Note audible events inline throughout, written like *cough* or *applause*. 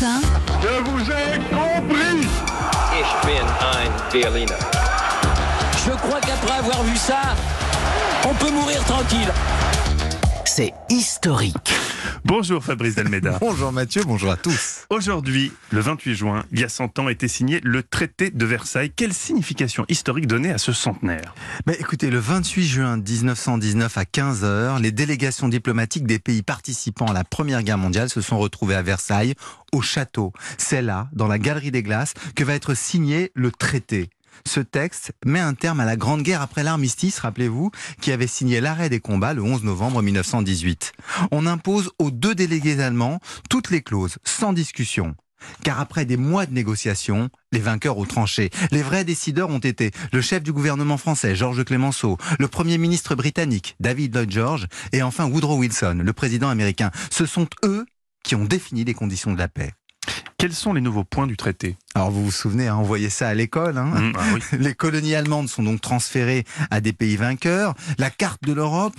Je vous ai compris Ich bin ein Berliner. Je crois qu'après avoir vu ça, on peut mourir tranquille. C'est historique. Bonjour Fabrice Delmeda. *laughs* Bonjour Mathieu, bonjour à tous. Aujourd'hui, le 28 juin, il y a 100 ans, était signé le traité de Versailles. Quelle signification historique donnée à ce centenaire? Mais écoutez, le 28 juin 1919 à 15h, les délégations diplomatiques des pays participant à la Première Guerre mondiale se sont retrouvées à Versailles, au château. C'est là, dans la Galerie des Glaces, que va être signé le traité. Ce texte met un terme à la Grande Guerre après l'armistice, rappelez-vous, qui avait signé l'arrêt des combats le 11 novembre 1918. On impose aux deux délégués allemands toutes les clauses, sans discussion. Car après des mois de négociations, les vainqueurs ont tranché. Les vrais décideurs ont été le chef du gouvernement français, Georges Clemenceau, le premier ministre britannique, David Lloyd George, et enfin Woodrow Wilson, le président américain. Ce sont eux qui ont défini les conditions de la paix. Quels sont les nouveaux points du traité Alors vous vous souvenez, hein, on voyait ça à l'école. Hein Mmh, ah oui. *laughs* Les colonies allemandes sont donc transférées à des pays vainqueurs. La carte de l'Europe,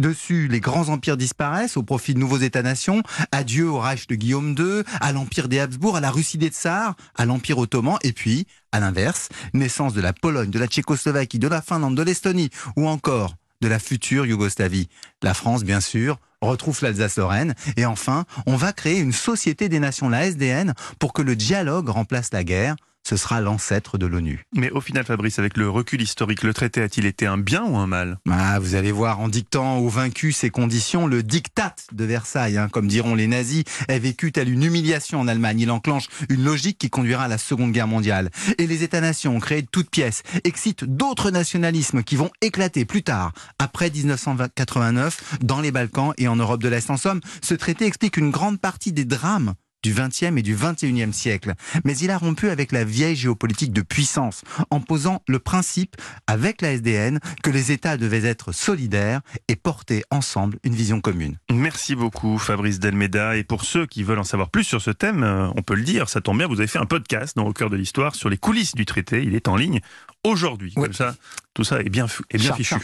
dessus, les grands empires disparaissent au profit de nouveaux États-nations. Adieu au Reich de Guillaume II, à l'empire des Habsbourg, à la Russie des Tsars, à l'empire ottoman, et puis, à l'inverse, naissance de la Pologne, de la Tchécoslovaquie, de la Finlande, de l'Estonie, ou encore de la future Yougoslavie. La France, bien sûr, retrouve l'Alsace-Lorraine. Et enfin, on va créer une société des nations, la SDN, pour que le dialogue remplace la guerre. Ce sera l'ancêtre de l'ONU. Mais au final, Fabrice, avec le recul historique, le traité a-t-il été un bien ou un mal? Ah, vous allez voir, en dictant aux vaincus ces conditions, le diktat de Versailles, hein, comme diront les nazis, est vécu telle une humiliation en Allemagne. Il enclenche une logique qui conduira à la Seconde Guerre mondiale. Et les États-nations, créés de toutes pièces, excitent d'autres nationalismes qui vont éclater plus tard, après 1989, dans les Balkans et en Europe de l'Est. En somme, ce traité explique une grande partie des drames du XXe et du XXIe siècle. Mais il a rompu avec la vieille géopolitique de puissance, en posant le principe, avec la SDN, que les États devaient être solidaires et porter ensemble une vision commune. Merci beaucoup Fabrice Delmeda. Et pour ceux qui veulent en savoir plus sur ce thème, euh, on peut le dire, ça tombe bien, vous avez fait un podcast dans Au cœur de l'histoire sur les coulisses du traité. Il est en ligne aujourd'hui. Ouais. Comme ça, tout ça est bien, est fichu.